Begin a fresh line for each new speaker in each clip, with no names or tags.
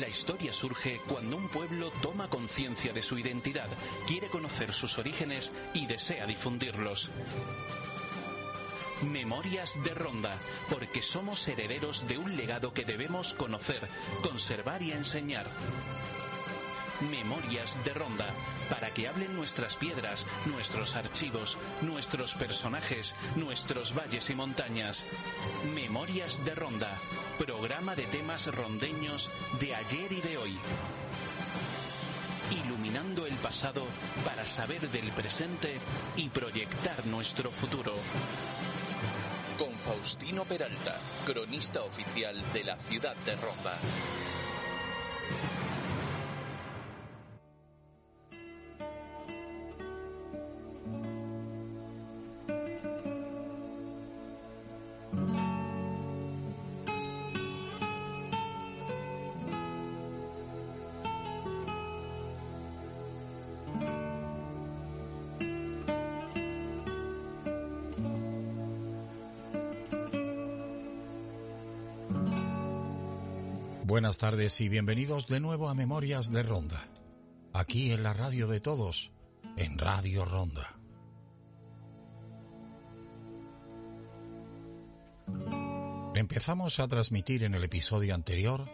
La historia surge cuando un pueblo toma conciencia de su identidad, quiere conocer sus orígenes y desea difundirlos. Memorias de Ronda, porque somos herederos de un legado que debemos conocer, conservar y enseñar. Memorias de Ronda, para que hablen nuestras piedras, nuestros archivos, nuestros personajes, nuestros valles y montañas. Memorias de Ronda, programa de temas rondeños de ayer y de hoy. Iluminando el pasado para saber del presente y proyectar nuestro futuro.
Con Faustino Peralta, cronista oficial de la ciudad de Ronda.
Buenas tardes y bienvenidos de nuevo a Memorias de Ronda, aquí en la radio de todos, en Radio Ronda. Empezamos a transmitir en el episodio anterior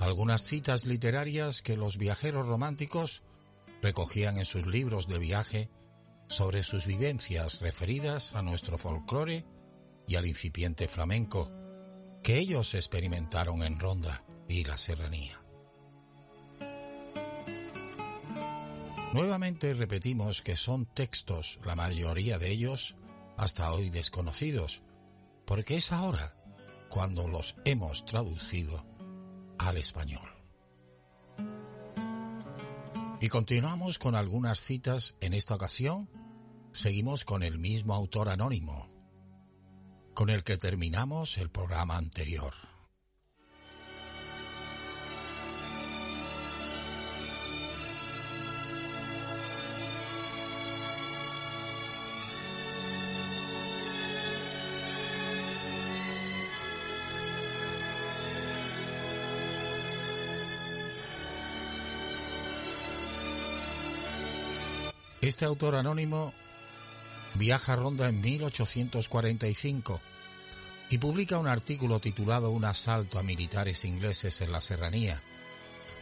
algunas citas literarias que los viajeros románticos recogían en sus libros de viaje sobre sus vivencias referidas a nuestro folclore y al incipiente flamenco que ellos experimentaron en Ronda y la serranía. Nuevamente repetimos que son textos, la mayoría de ellos, hasta hoy desconocidos, porque es ahora cuando los hemos traducido al español. Y continuamos con algunas citas en esta ocasión. Seguimos con el mismo autor anónimo, con el que terminamos el programa anterior. Este autor anónimo viaja a Ronda en 1845 y publica un artículo titulado Un asalto a militares ingleses en la serranía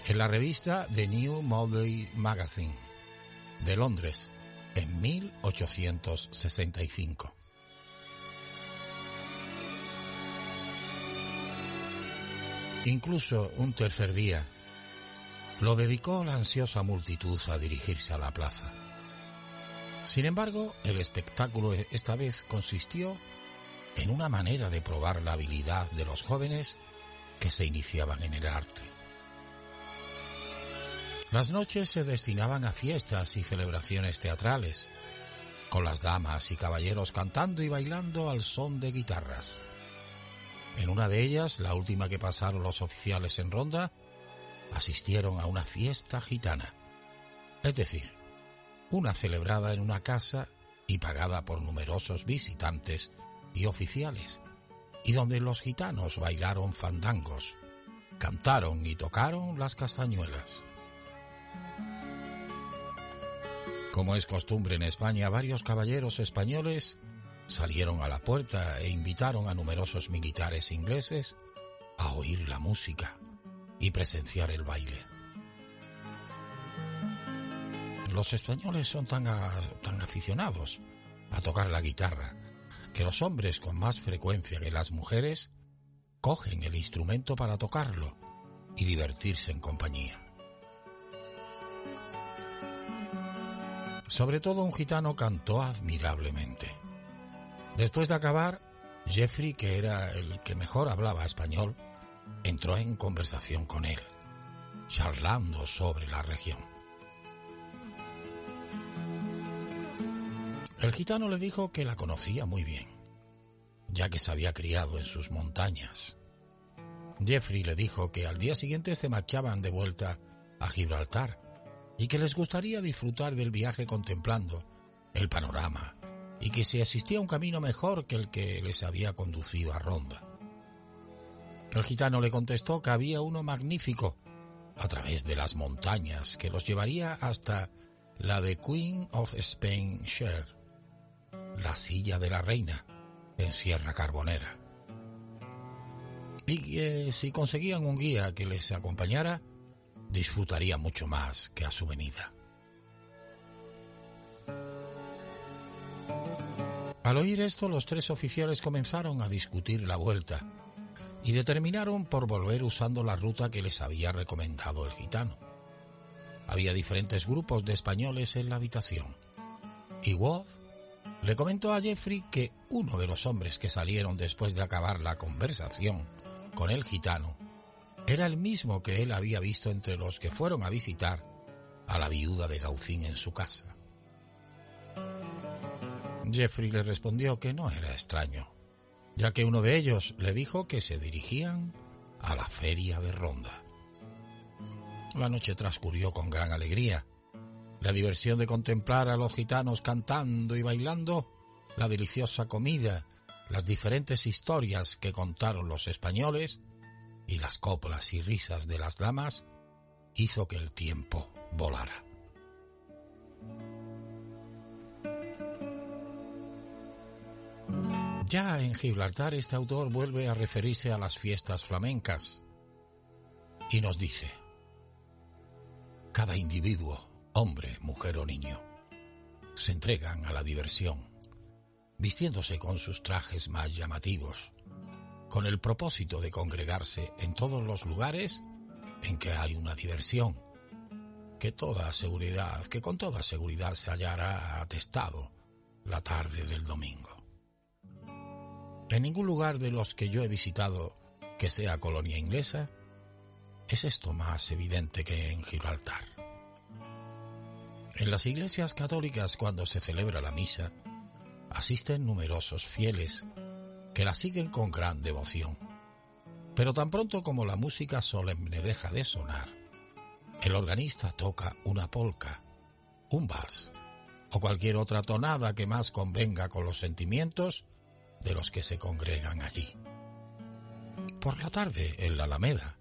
en la revista The New Model Magazine de Londres en 1865. Incluso un tercer día lo dedicó la ansiosa multitud a dirigirse a la plaza. Sin embargo, el espectáculo esta vez consistió en una manera de probar la habilidad de los jóvenes que se iniciaban en el arte. Las noches se destinaban a fiestas y celebraciones teatrales, con las damas y caballeros cantando y bailando al son de guitarras. En una de ellas, la última que pasaron los oficiales en ronda, asistieron a una fiesta gitana, es decir, una celebrada en una casa y pagada por numerosos visitantes y oficiales, y donde los gitanos bailaron fandangos, cantaron y tocaron las castañuelas. Como es costumbre en España, varios caballeros españoles salieron a la puerta e invitaron a numerosos militares ingleses a oír la música y presenciar el baile. Los españoles son tan, tan aficionados a tocar la guitarra que los hombres con más frecuencia que las mujeres cogen el instrumento para tocarlo y divertirse en compañía. Sobre todo un gitano cantó admirablemente. Después de acabar, Jeffrey, que era el que mejor hablaba español, entró en conversación con él, charlando sobre la región. El gitano le dijo que la conocía muy bien, ya que se había criado en sus montañas. Jeffrey le dijo que al día siguiente se marchaban de vuelta a Gibraltar y que les gustaría disfrutar del viaje contemplando el panorama y que si existía un camino mejor que el que les había conducido a Ronda. El gitano le contestó que había uno magnífico a través de las montañas que los llevaría hasta la de Queen of Spain Share, la silla de la reina en Sierra Carbonera. Y que si conseguían un guía que les acompañara, disfrutaría mucho más que a su venida. Al oír esto, los tres oficiales comenzaron a discutir la vuelta y determinaron por volver usando la ruta que les había recomendado el gitano. Había diferentes grupos de españoles en la habitación. Y Wood le comentó a Jeffrey que uno de los hombres que salieron después de acabar la conversación con el gitano era el mismo que él había visto entre los que fueron a visitar a la viuda de Gaucín en su casa. Jeffrey le respondió que no era extraño, ya que uno de ellos le dijo que se dirigían a la feria de Ronda. La noche transcurrió con gran alegría. La diversión de contemplar a los gitanos cantando y bailando, la deliciosa comida, las diferentes historias que contaron los españoles y las coplas y risas de las damas hizo que el tiempo volara. Ya en Gibraltar este autor vuelve a referirse a las fiestas flamencas y nos dice, cada individuo, hombre, mujer o niño, se entregan a la diversión, vistiéndose con sus trajes más llamativos, con el propósito de congregarse en todos los lugares en que hay una diversión, que toda seguridad, que con toda seguridad se hallará atestado la tarde del domingo. En ningún lugar de los que yo he visitado que sea colonia inglesa es esto más evidente que en Gibraltar. En las iglesias católicas cuando se celebra la misa, asisten numerosos fieles que la siguen con gran devoción. Pero tan pronto como la música solemne deja de sonar, el organista toca una polca, un vals o cualquier otra tonada que más convenga con los sentimientos de los que se congregan allí. Por la tarde, en la Alameda,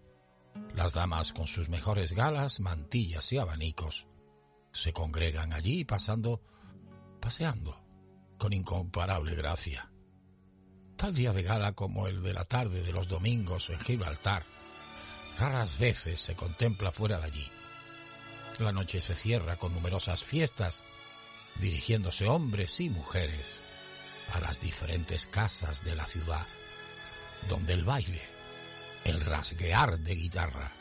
las damas con sus mejores galas, mantillas y abanicos se congregan allí pasando, paseando, con incomparable gracia. Tal día de gala como el de la tarde de los domingos en Gibraltar, raras veces se contempla fuera de allí. La noche se cierra con numerosas fiestas, dirigiéndose hombres y mujeres a las diferentes casas de la ciudad, donde el baile, el rasguear de guitarra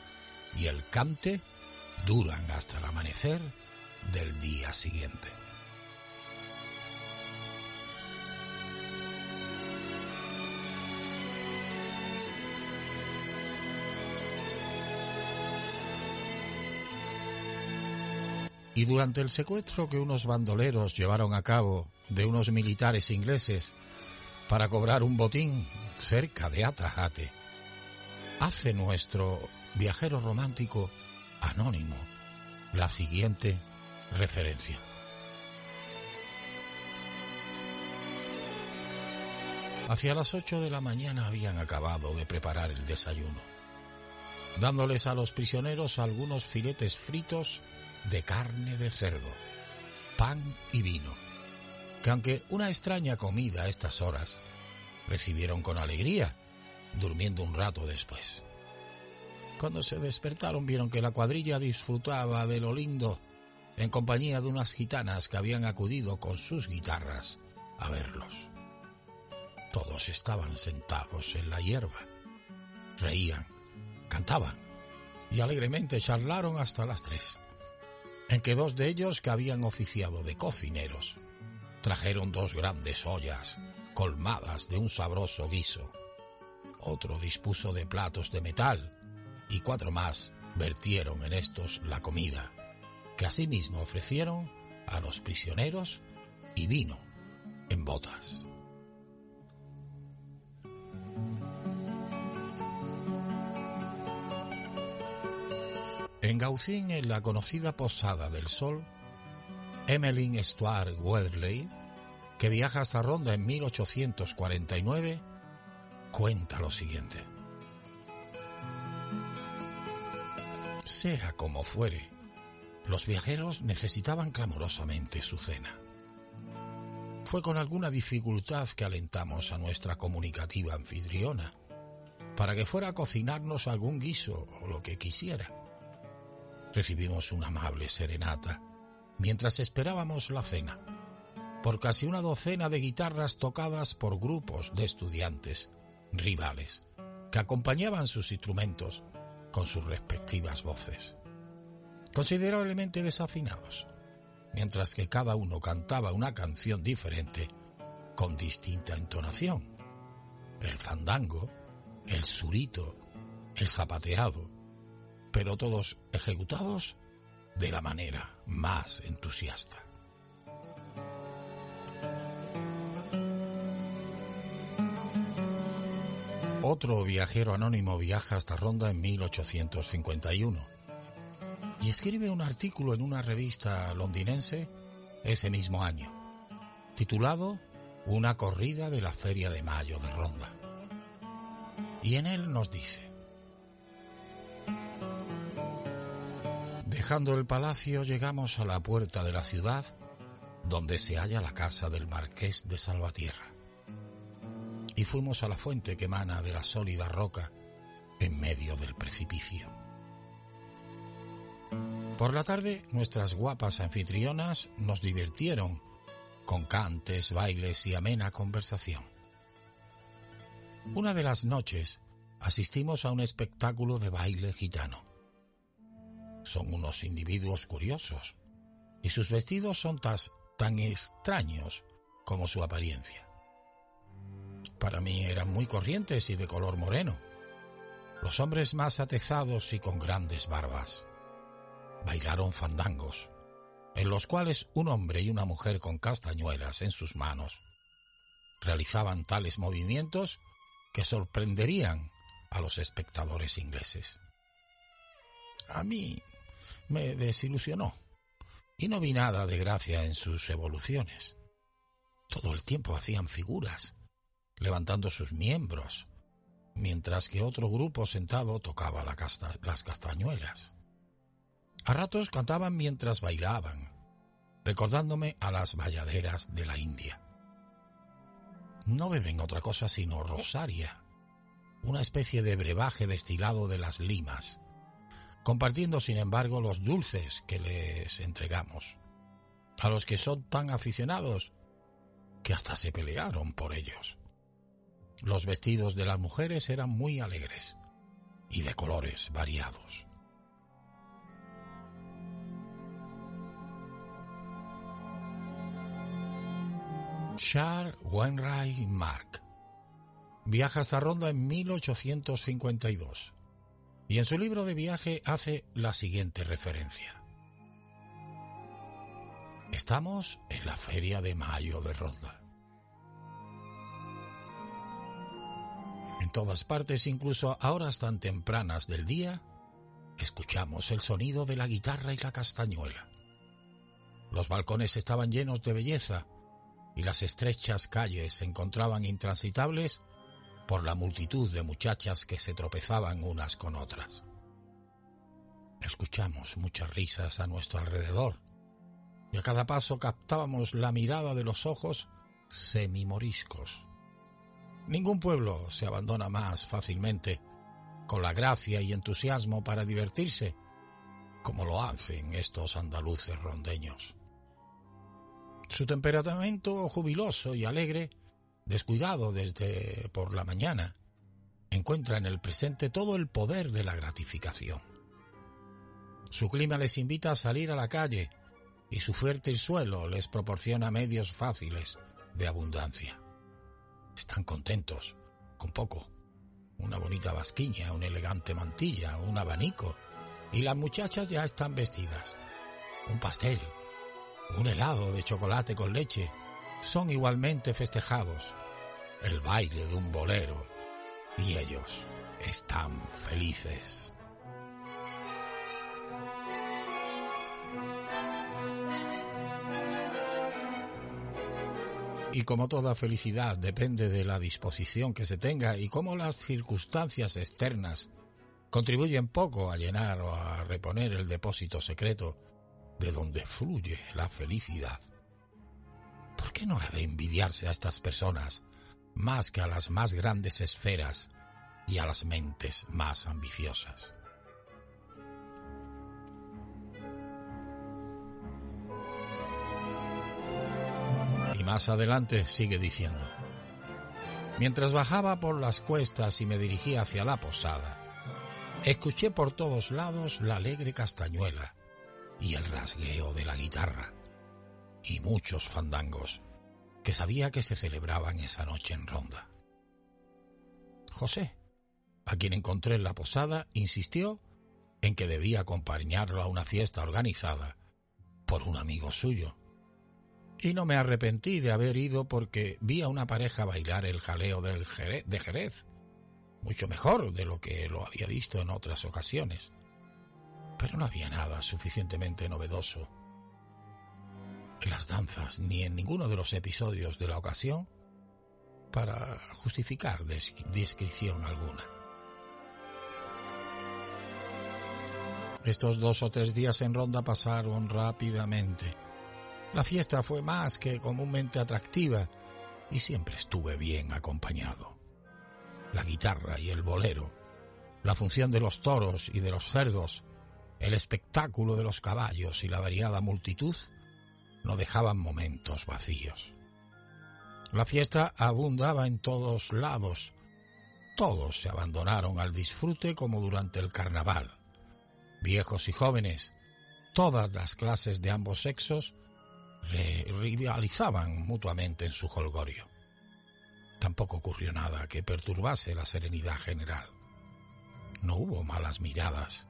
y el cante duran hasta el amanecer del día siguiente. Y durante el secuestro que unos bandoleros llevaron a cabo de unos militares ingleses para cobrar un botín cerca de Atajate, hace nuestro viajero romántico anónimo la siguiente referencia. Hacia las ocho de la mañana habían acabado de preparar el desayuno, dándoles a los prisioneros algunos filetes fritos de carne de cerdo, pan y vino, que aunque una extraña comida a estas horas, recibieron con alegría, durmiendo un rato después. Cuando se despertaron vieron que la cuadrilla disfrutaba de lo lindo en compañía de unas gitanas que habían acudido con sus guitarras a verlos. Todos estaban sentados en la hierba, reían, cantaban y alegremente charlaron hasta las tres en que dos de ellos que habían oficiado de cocineros trajeron dos grandes ollas colmadas de un sabroso guiso, otro dispuso de platos de metal y cuatro más vertieron en estos la comida, que asimismo ofrecieron a los prisioneros y vino en botas. En Gaucín, en la conocida Posada del Sol, Emmeline Stuart Weatherley, que viaja hasta Ronda en 1849, cuenta lo siguiente. Sea como fuere, los viajeros necesitaban clamorosamente su cena. Fue con alguna dificultad que alentamos a nuestra comunicativa anfitriona para que fuera a cocinarnos algún guiso o lo que quisiera. Recibimos una amable serenata mientras esperábamos la cena, por casi una docena de guitarras tocadas por grupos de estudiantes rivales que acompañaban sus instrumentos con sus respectivas voces, considerablemente desafinados, mientras que cada uno cantaba una canción diferente con distinta entonación. El fandango, el surito, el zapateado, pero todos ejecutados de la manera más entusiasta. Otro viajero anónimo viaja hasta Ronda en 1851 y escribe un artículo en una revista londinense ese mismo año, titulado Una corrida de la Feria de Mayo de Ronda. Y en él nos dice, Dejando el palacio llegamos a la puerta de la ciudad donde se halla la casa del marqués de Salvatierra. Y fuimos a la fuente que emana de la sólida roca en medio del precipicio. Por la tarde nuestras guapas anfitrionas nos divirtieron con cantes, bailes y amena conversación. Una de las noches asistimos a un espectáculo de baile gitano son unos individuos curiosos y sus vestidos son tan extraños como su apariencia. Para mí eran muy corrientes y de color moreno. Los hombres más atezados y con grandes barbas. Bailaron fandangos, en los cuales un hombre y una mujer con castañuelas en sus manos realizaban tales movimientos que sorprenderían a los espectadores ingleses. A mí me desilusionó y no vi nada de gracia en sus evoluciones. Todo el tiempo hacían figuras, levantando sus miembros, mientras que otro grupo sentado tocaba las castañuelas. A ratos cantaban mientras bailaban, recordándome a las bayaderas de la India. No beben otra cosa sino rosaria, una especie de brebaje destilado de las limas, compartiendo sin embargo los dulces que les entregamos, a los que son tan aficionados que hasta se pelearon por ellos. Los vestidos de las mujeres eran muy alegres y de colores variados. Charles Wainwright Mark viaja hasta Ronda en 1852 y en su libro de viaje hace la siguiente referencia. Estamos en la feria de mayo de Ronda. En todas partes, incluso a horas tan tempranas del día, escuchamos el sonido de la guitarra y la castañuela. Los balcones estaban llenos de belleza y las estrechas calles se encontraban intransitables por la multitud de muchachas que se tropezaban unas con otras. Escuchamos muchas risas a nuestro alrededor y a cada paso captábamos la mirada de los ojos semimoriscos. Ningún pueblo se abandona más fácilmente con la gracia y entusiasmo para divertirse como lo hacen estos andaluces rondeños. Su temperamento jubiloso y alegre descuidado desde por la mañana, encuentra en el presente todo el poder de la gratificación. Su clima les invita a salir a la calle y su fértil suelo les proporciona medios fáciles de abundancia. Están contentos, con poco, una bonita basquiña, una elegante mantilla, un abanico, y las muchachas ya están vestidas. Un pastel, un helado de chocolate con leche, son igualmente festejados. El baile de un bolero, y ellos están felices. Y como toda felicidad depende de la disposición que se tenga y como las circunstancias externas contribuyen poco a llenar o a reponer el depósito secreto de donde fluye la felicidad. ¿Por qué no ha de envidiarse a estas personas más que a las más grandes esferas y a las mentes más ambiciosas? Y más adelante sigue diciendo, mientras bajaba por las cuestas y me dirigía hacia la posada, escuché por todos lados la alegre castañuela y el rasgueo de la guitarra y muchos fandangos que sabía que se celebraban esa noche en Ronda. José, a quien encontré en la posada, insistió en que debía acompañarlo a una fiesta organizada por un amigo suyo, y no me arrepentí de haber ido porque vi a una pareja bailar el jaleo del Jerez, de Jerez, mucho mejor de lo que lo había visto en otras ocasiones. Pero no había nada suficientemente novedoso en las danzas ni en ninguno de los episodios de la ocasión para justificar descripción alguna. Estos dos o tres días en ronda pasaron rápidamente. La fiesta fue más que comúnmente atractiva y siempre estuve bien acompañado. La guitarra y el bolero, la función de los toros y de los cerdos, el espectáculo de los caballos y la variada multitud no dejaban momentos vacíos. La fiesta abundaba en todos lados. Todos se abandonaron al disfrute como durante el carnaval. Viejos y jóvenes, todas las clases de ambos sexos, rivalizaban mutuamente en su holgorio. Tampoco ocurrió nada que perturbase la serenidad general. No hubo malas miradas,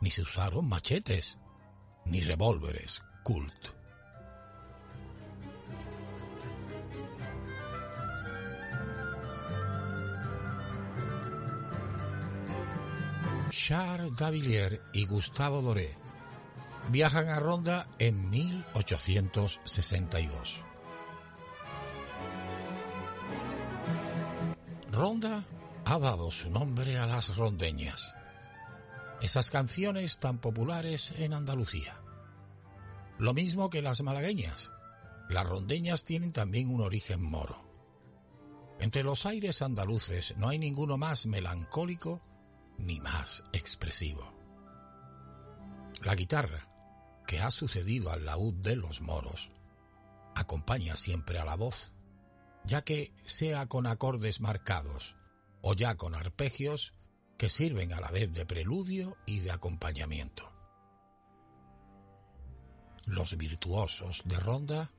ni se usaron machetes, ni revólveres cult. Charles Davilliers y Gustavo Doré viajan a Ronda en 1862. Ronda ha dado su nombre a las rondeñas, esas canciones tan populares en Andalucía. Lo mismo que las malagueñas, las rondeñas tienen también un origen moro. Entre los aires andaluces no hay ninguno más melancólico ni más expresivo. La guitarra, que ha sucedido al laúd de los moros, acompaña siempre a la voz, ya que sea con acordes marcados o ya con arpegios que sirven a la vez de preludio y de acompañamiento. Los virtuosos de ronda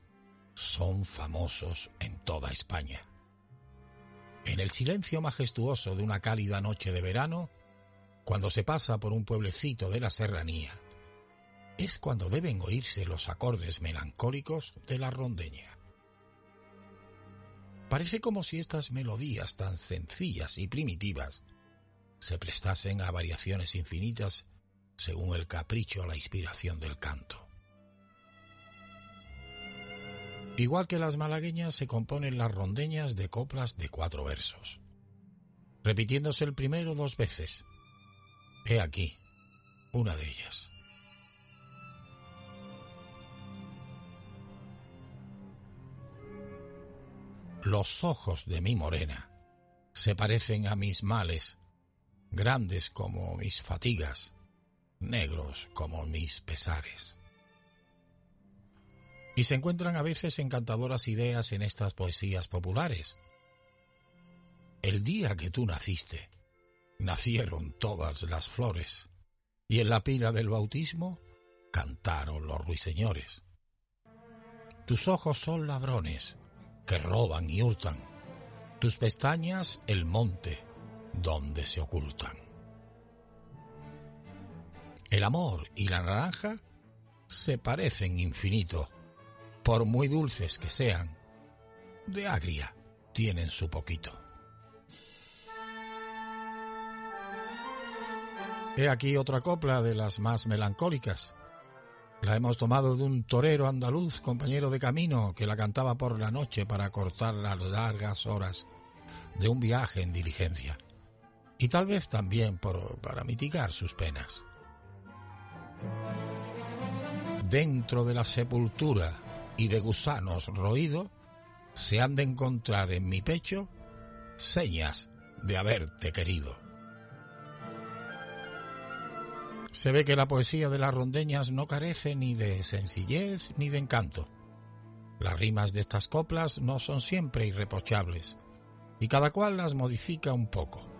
son famosos en toda España. En el silencio majestuoso de una cálida noche de verano, cuando se pasa por un pueblecito de la serranía, es cuando deben oírse los acordes melancólicos de la rondeña. Parece como si estas melodías tan sencillas y primitivas se prestasen a variaciones infinitas según el capricho o la inspiración del canto. Igual que las malagueñas se componen las rondeñas de coplas de cuatro versos, repitiéndose el primero dos veces. He aquí una de ellas. Los ojos de mi morena se parecen a mis males, grandes como mis fatigas, negros como mis pesares. Y se encuentran a veces encantadoras ideas en estas poesías populares. El día que tú naciste, nacieron todas las flores, y en la pila del bautismo cantaron los ruiseñores. Tus ojos son ladrones, que roban y hurtan. Tus pestañas el monte, donde se ocultan. El amor y la naranja se parecen infinito, por muy dulces que sean, de agria tienen su poquito. He aquí otra copla de las más melancólicas. La hemos tomado de un torero andaluz, compañero de camino, que la cantaba por la noche para cortar las largas horas de un viaje en diligencia. Y tal vez también para mitigar sus penas. Dentro de la sepultura y de gusanos roído, se han de encontrar en mi pecho señas de haberte querido. Se ve que la poesía de las rondeñas no carece ni de sencillez ni de encanto. Las rimas de estas coplas no son siempre irreprochables, y cada cual las modifica un poco,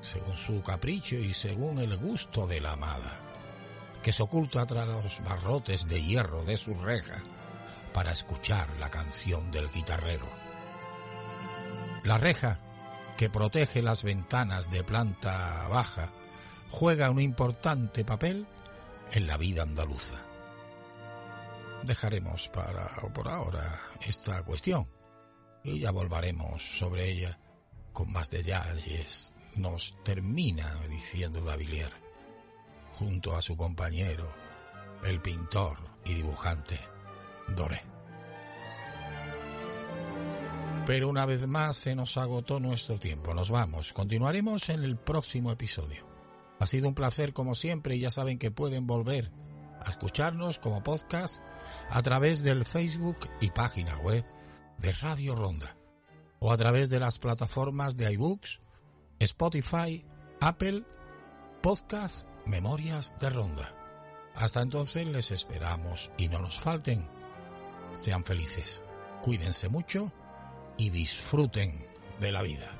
según su capricho y según el gusto de la amada, que se oculta tras los barrotes de hierro de su reja para escuchar la canción del guitarrero. La reja, que protege las ventanas de planta baja, juega un importante papel en la vida andaluza. Dejaremos para por ahora esta cuestión y ya volveremos sobre ella con más detalles. Nos termina diciendo Davilier, junto a su compañero, el pintor y dibujante Doré. Pero una vez más se nos agotó nuestro tiempo. Nos vamos. Continuaremos en el próximo episodio. Ha sido un placer como siempre y ya saben que pueden volver a escucharnos como podcast a través del Facebook y página web de Radio Ronda o a través de las plataformas de iBooks, Spotify, Apple, Podcast, Memorias de Ronda. Hasta entonces les esperamos y no nos falten. Sean felices, cuídense mucho y disfruten de la vida.